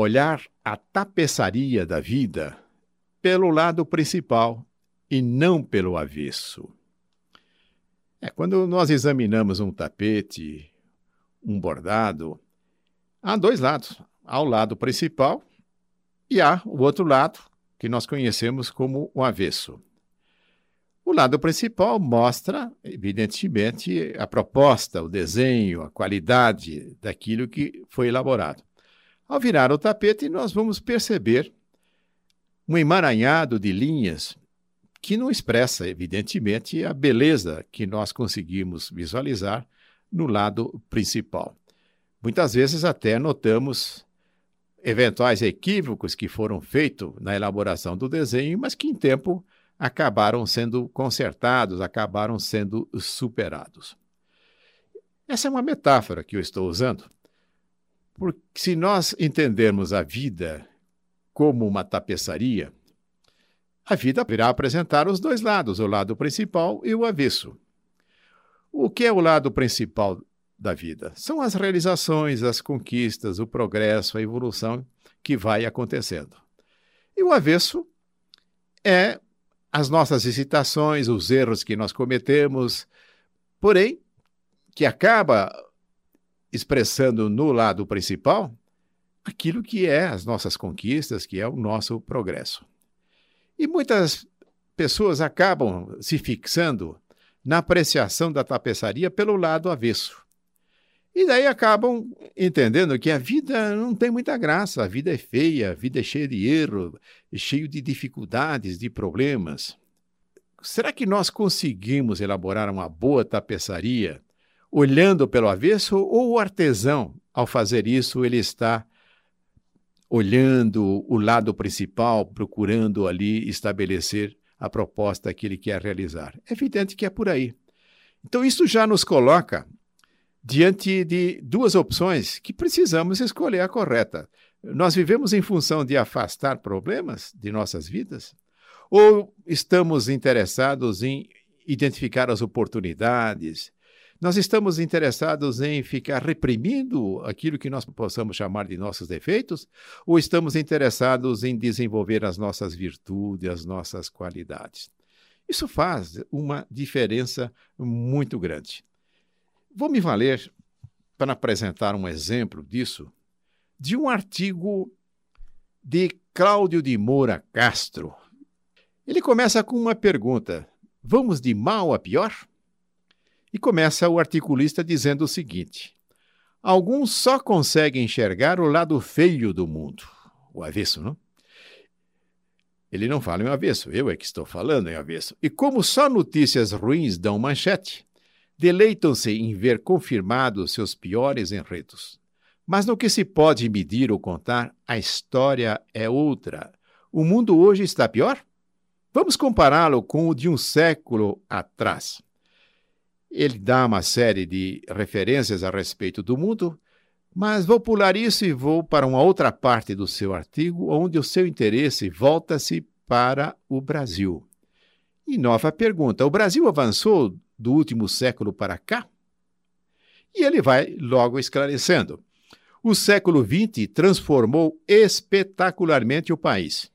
olhar a tapeçaria da vida pelo lado principal e não pelo avesso. É, quando nós examinamos um tapete, um bordado, há dois lados. Há o lado principal e há o outro lado, que nós conhecemos como o avesso. O lado principal mostra, evidentemente, a proposta, o desenho, a qualidade daquilo que foi elaborado. Ao virar o tapete, nós vamos perceber um emaranhado de linhas que não expressa, evidentemente, a beleza que nós conseguimos visualizar no lado principal. Muitas vezes até notamos eventuais equívocos que foram feitos na elaboração do desenho, mas que em tempo acabaram sendo consertados, acabaram sendo superados. Essa é uma metáfora que eu estou usando, porque se nós entendermos a vida como uma tapeçaria, a vida virá apresentar os dois lados, o lado principal e o avesso. O que é o lado principal da vida? São as realizações, as conquistas, o progresso, a evolução que vai acontecendo. E o avesso é as nossas hesitações, os erros que nós cometemos, porém, que acaba expressando no lado principal aquilo que é as nossas conquistas, que é o nosso progresso. E muitas pessoas acabam se fixando na apreciação da tapeçaria pelo lado avesso. E daí acabam entendendo que a vida não tem muita graça, a vida é feia, a vida é cheia de erro, cheio de dificuldades, de problemas. Será que nós conseguimos elaborar uma boa tapeçaria olhando pelo avesso ou o artesão, ao fazer isso, ele está olhando o lado principal, procurando ali estabelecer a proposta que ele quer realizar? É evidente que é por aí. Então, isso já nos coloca diante de duas opções que precisamos escolher a correta. Nós vivemos em função de afastar problemas de nossas vidas? Ou estamos interessados em identificar as oportunidades? Nós estamos interessados em ficar reprimindo aquilo que nós possamos chamar de nossos defeitos? Ou estamos interessados em desenvolver as nossas virtudes, as nossas qualidades? Isso faz uma diferença muito grande. Vou me valer para apresentar um exemplo disso de um artigo de Cláudio de Moura Castro. Ele começa com uma pergunta: Vamos de mal a pior? E começa o articulista dizendo o seguinte: Alguns só conseguem enxergar o lado feio do mundo, o avesso, não? Ele não fala em avesso, eu é que estou falando em avesso. E como só notícias ruins dão manchete, deleitam-se em ver confirmados seus piores enredos. Mas no que se pode medir ou contar, a história é outra. O mundo hoje está pior? Vamos compará-lo com o de um século atrás. Ele dá uma série de referências a respeito do mundo, mas vou pular isso e vou para uma outra parte do seu artigo, onde o seu interesse volta-se para o Brasil. E nova pergunta: o Brasil avançou do último século para cá? E ele vai logo esclarecendo. O século XX transformou espetacularmente o país.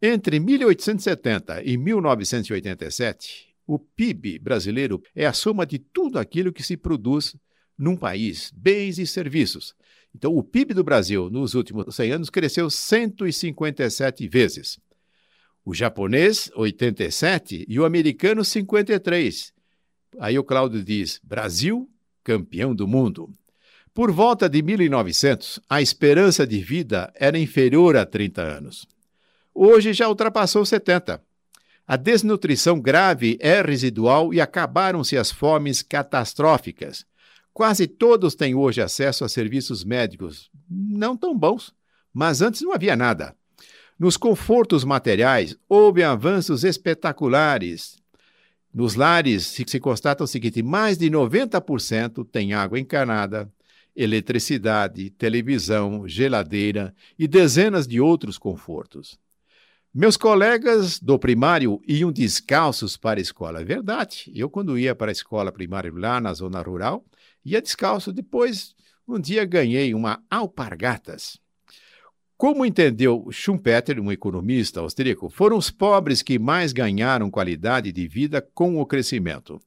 Entre 1870 e 1987, o PIB brasileiro é a soma de tudo aquilo que se produz num país, bens e serviços. Então, o PIB do Brasil nos últimos 100 anos cresceu 157 vezes. O japonês, 87, e o americano, 53. Aí o Cláudio diz: Brasil, campeão do mundo. Por volta de 1900, a esperança de vida era inferior a 30 anos. Hoje já ultrapassou 70. A desnutrição grave é residual e acabaram-se as fomes catastróficas. Quase todos têm hoje acesso a serviços médicos, não tão bons, mas antes não havia nada. Nos confortos materiais, houve avanços espetaculares. Nos lares se, constata o seguinte: mais de 90% tem água encanada, eletricidade, televisão, geladeira e dezenas de outros confortos. Meus colegas do primário iam descalços para a escola. É verdade. Eu, quando ia para a escola primária lá na zona rural, ia descalço. Depois, um dia ganhei uma alpargatas. Como entendeu Schumpeter, um economista austríaco, foram os pobres que mais ganharam qualidade de vida com o crescimento.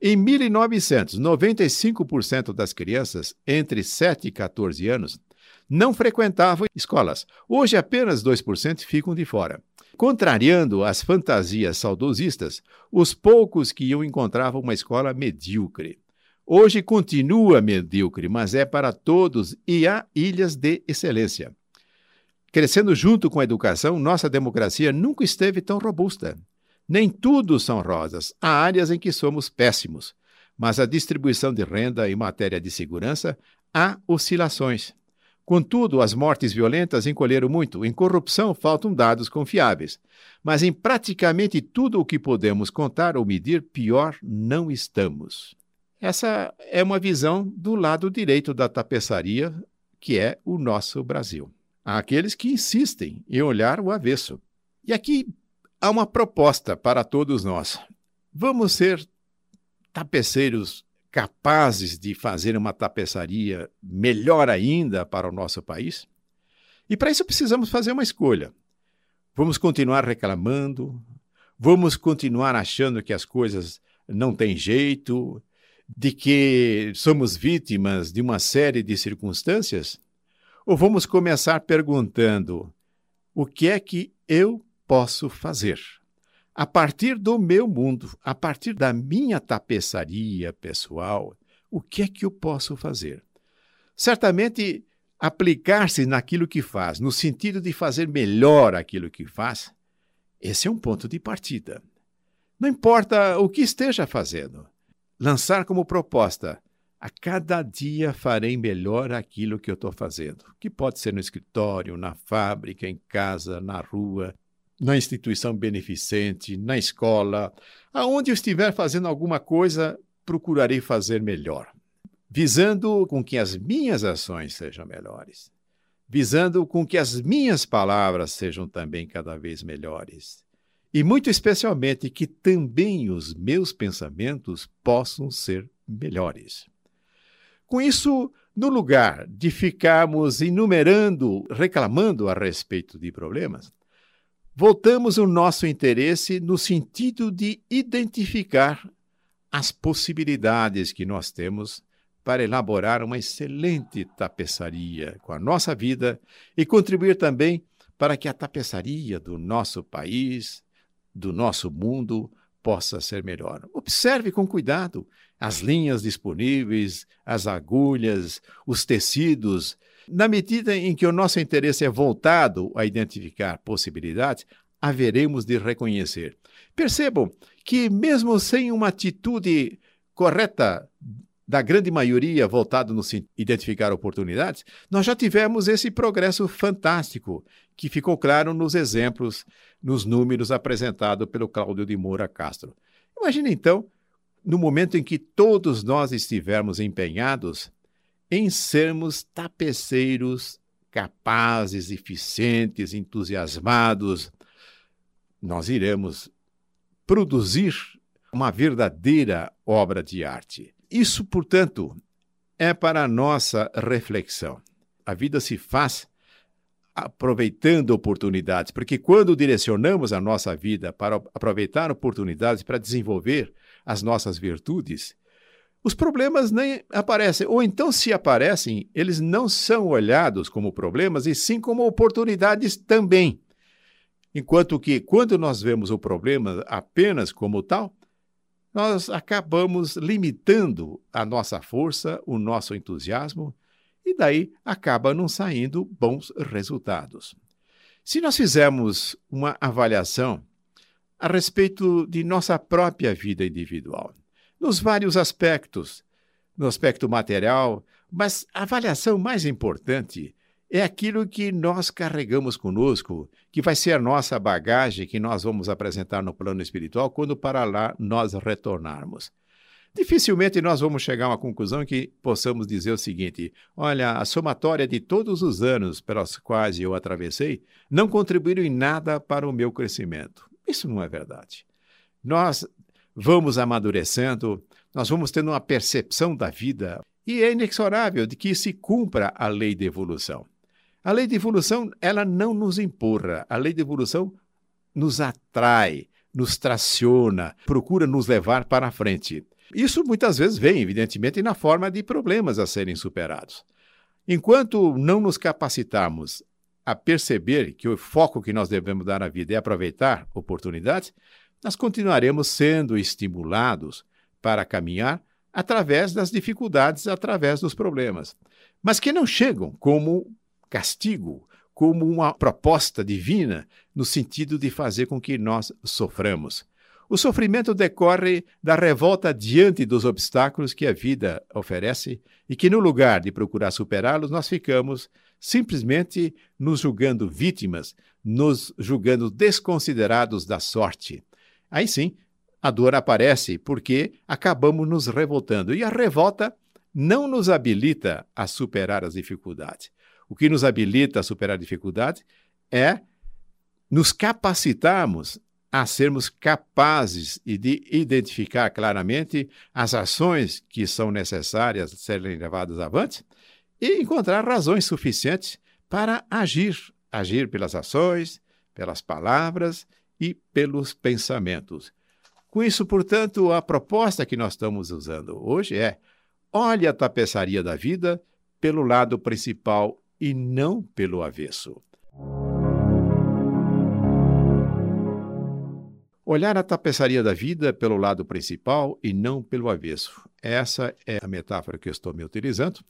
Em 1900, 95% das crianças entre 7 e 14 anos não frequentavam escolas. Hoje, apenas 2% ficam de fora. Contrariando as fantasias saudosistas, os poucos que iam encontravam uma escola medíocre. Hoje continua medíocre, mas é para todos e há ilhas de excelência. Crescendo junto com a educação, nossa democracia nunca esteve tão robusta. Nem tudo são rosas. Há áreas em que somos péssimos, mas a distribuição de renda em matéria de segurança há oscilações. Contudo, as mortes violentas encolheram muito. Em corrupção faltam dados confiáveis. Mas em praticamente tudo o que podemos contar ou medir, pior não estamos. Essa é uma visão do lado direito da tapeçaria, que é o nosso Brasil. Há aqueles que insistem em olhar o avesso. E aqui há uma proposta para todos nós. Vamos ser tapeceiros capazes de fazer uma tapeçaria melhor ainda para o nosso país? E para isso precisamos fazer uma escolha. Vamos continuar reclamando? Vamos continuar achando que as coisas não têm jeito? De que somos vítimas de uma série de circunstâncias? Ou vamos começar perguntando: o que é que eu posso fazer? A partir do meu mundo, a partir da minha tapeçaria pessoal, o que é que eu posso fazer? Certamente, aplicar-se naquilo que faz, no sentido de fazer melhor aquilo que faz, esse é um ponto de partida. Não importa o que esteja fazendo, lançar como proposta a cada dia farei melhor aquilo que eu estou fazendo, que pode ser no escritório, na fábrica, em casa, na rua, na instituição beneficente, na escola, aonde eu estiver fazendo alguma coisa, procurarei fazer melhor, visando com que as minhas ações sejam melhores, visando com que as minhas palavras sejam também cada vez melhores. E muito especialmente que também os meus pensamentos possam ser melhores. Com isso, no lugar de ficarmos enumerando, reclamando a respeito de problemas, voltamos o nosso interesse no sentido de identificar as possibilidades que nós temos para elaborar uma excelente tapeçaria com a nossa vida e contribuir também para que a tapeçaria do nosso país, do nosso mundo, possa ser melhor. Observe com cuidado as linhas disponíveis, as agulhas, os tecidos na medida em que o nosso interesse é voltado a identificar possibilidades, haveremos de reconhecer. Percebam que, mesmo sem uma atitude correta da grande maioria voltado no identificar oportunidades, nós já tivemos esse progresso fantástico que ficou claro nos exemplos, nos números apresentados pelo Cláudio de Moura Castro. Imagine então, no momento em que todos nós estivermos empenhados em sermos tapeceiros capazes, eficientes, entusiasmados, nós iremos produzir uma verdadeira obra de arte. Isso, portanto, é para a nossa reflexão. A vida se faz aproveitando oportunidades, porque quando direcionamos a nossa vida para aproveitar oportunidades para desenvolver as nossas virtudes, os problemas nem aparecem. Ou então, se aparecem, eles não são olhados como problemas, e sim como oportunidades também. Enquanto que, quando nós vemos o problema apenas como tal, nós acabamos limitando a nossa força, o nosso entusiasmo, e daí acaba não saindo bons resultados. Se nós fizermos uma avaliação a respeito de nossa própria vida individual, nos vários aspectos, no aspecto material, mas a avaliação mais importante é aquilo que nós carregamos conosco, que vai ser a nossa bagagem que nós vamos apresentar no plano espiritual quando para lá nós retornarmos. Dificilmente nós vamos chegar a uma conclusão que possamos dizer o seguinte: olha, a somatória de todos os anos pelos quais eu atravessei não contribuíram em nada para o meu crescimento. Isso não é verdade. Nós vamos amadurecendo, nós vamos tendo uma percepção da vida e é inexorável de que se cumpra a lei de evolução. A lei de evolução, ela não nos empurra. A lei de evolução nos atrai, nos traciona, procura nos levar para a frente. Isso muitas vezes vem, evidentemente, na forma de problemas a serem superados. Enquanto não nos capacitarmos a perceber que o foco que nós devemos dar à vida é aproveitar oportunidades, nós continuaremos sendo estimulados para caminhar através das dificuldades, através dos problemas, mas que não chegam como castigo, como uma proposta divina no sentido de fazer com que nós soframos. O sofrimento decorre da revolta diante dos obstáculos que a vida oferece e que, no lugar de procurar superá-los, nós ficamos simplesmente nos julgando vítimas, nos julgando desconsiderados da sorte. Aí sim, a dor aparece porque acabamos nos revoltando. E a revolta não nos habilita a superar as dificuldades. O que nos habilita a superar a dificuldade é nos capacitarmos a sermos capazes de identificar claramente as ações que são necessárias serem levadas avante e encontrar razões suficientes para agir, agir pelas ações, pelas palavras e pelos pensamentos. Com isso, portanto, a proposta que nós estamos usando hoje é: olhe a tapeçaria da vida pelo lado principal e não pelo avesso. Olhar a tapeçaria da vida pelo lado principal e não pelo avesso. Essa é a metáfora que eu estou me utilizando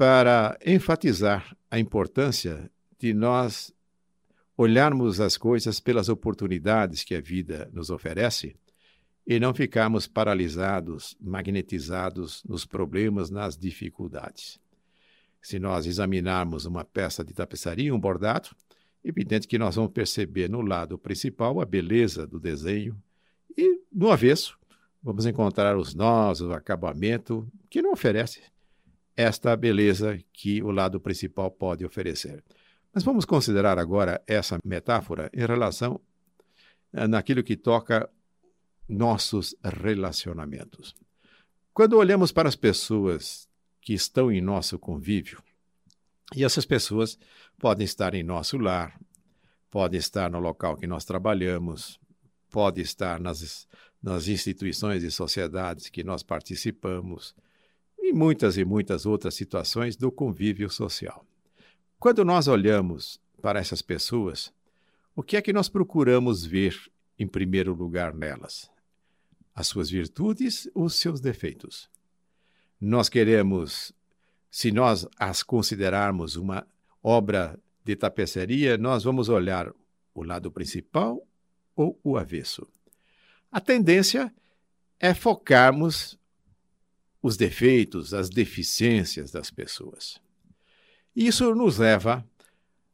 para enfatizar a importância de nós olharmos as coisas pelas oportunidades que a vida nos oferece e não ficarmos paralisados, magnetizados nos problemas, nas dificuldades. Se nós examinarmos uma peça de tapeçaria, um bordado, Evidente que nós vamos perceber no lado principal a beleza do desenho e no avesso vamos encontrar os nós, o acabamento que não oferece esta beleza que o lado principal pode oferecer. Mas vamos considerar agora essa metáfora em relação eh, naquilo que toca nossos relacionamentos. Quando olhamos para as pessoas que estão em nosso convívio, e essas pessoas podem estar em nosso lar, podem estar no local que nós trabalhamos, podem estar nas, nas instituições e sociedades que nós participamos, e muitas e muitas outras situações do convívio social. Quando nós olhamos para essas pessoas, o que é que nós procuramos ver em primeiro lugar nelas? As suas virtudes ou os seus defeitos? Nós queremos se nós as considerarmos uma obra de tapeçaria, nós vamos olhar o lado principal ou o avesso. A tendência é focarmos os defeitos, as deficiências das pessoas. Isso nos leva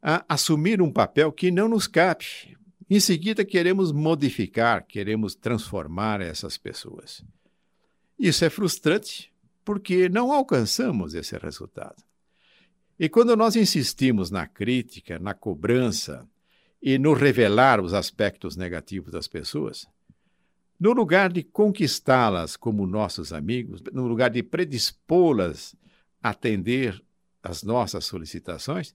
a assumir um papel que não nos cabe. Em seguida, queremos modificar, queremos transformar essas pessoas. Isso é frustrante, porque não alcançamos esse resultado. E quando nós insistimos na crítica, na cobrança e no revelar os aspectos negativos das pessoas, no lugar de conquistá-las como nossos amigos, no lugar de predispô-las a atender às nossas solicitações,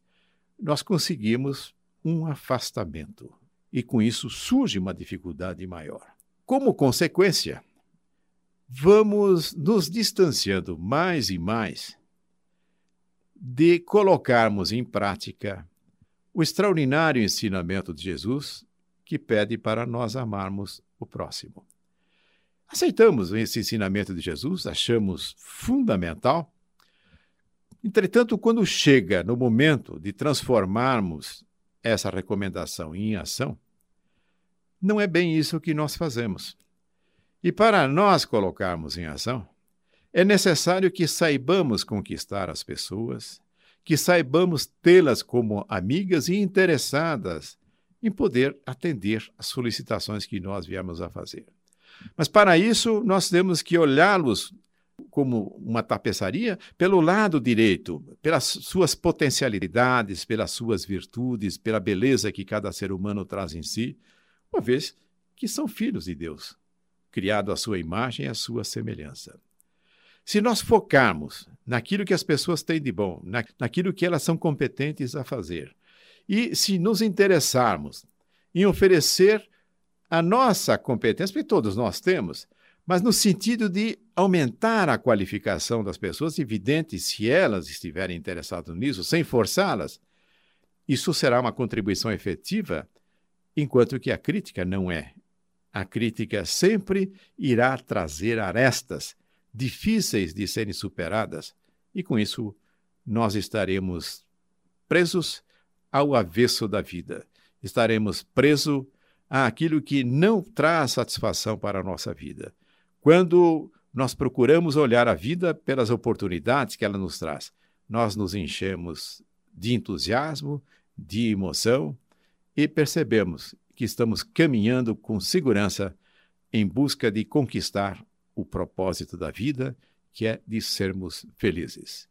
nós conseguimos um afastamento. E com isso surge uma dificuldade maior. Como consequência, vamos nos distanciando mais e mais de colocarmos em prática o extraordinário ensinamento de Jesus que pede para nós amarmos o próximo. Aceitamos esse ensinamento de Jesus, achamos fundamental. Entretanto, quando chega no momento de transformarmos essa recomendação em ação, não é bem isso que nós fazemos. E para nós colocarmos em ação, é necessário que saibamos conquistar as pessoas, que saibamos tê-las como amigas e interessadas em poder atender às solicitações que nós viemos a fazer. Mas para isso, nós temos que olhá-los como uma tapeçaria pelo lado direito, pelas suas potencialidades, pelas suas virtudes, pela beleza que cada ser humano traz em si, uma vez que são filhos de Deus criado à sua imagem e à sua semelhança. Se nós focarmos naquilo que as pessoas têm de bom, na, naquilo que elas são competentes a fazer. E se nos interessarmos em oferecer a nossa competência, porque todos nós temos, mas no sentido de aumentar a qualificação das pessoas, evidente, se elas estiverem interessadas nisso, sem forçá-las, isso será uma contribuição efetiva, enquanto que a crítica não é. A crítica sempre irá trazer arestas difíceis de serem superadas, e com isso nós estaremos presos ao avesso da vida. Estaremos presos àquilo que não traz satisfação para a nossa vida. Quando nós procuramos olhar a vida pelas oportunidades que ela nos traz, nós nos enchemos de entusiasmo, de emoção e percebemos que estamos caminhando com segurança em busca de conquistar o propósito da vida, que é de sermos felizes.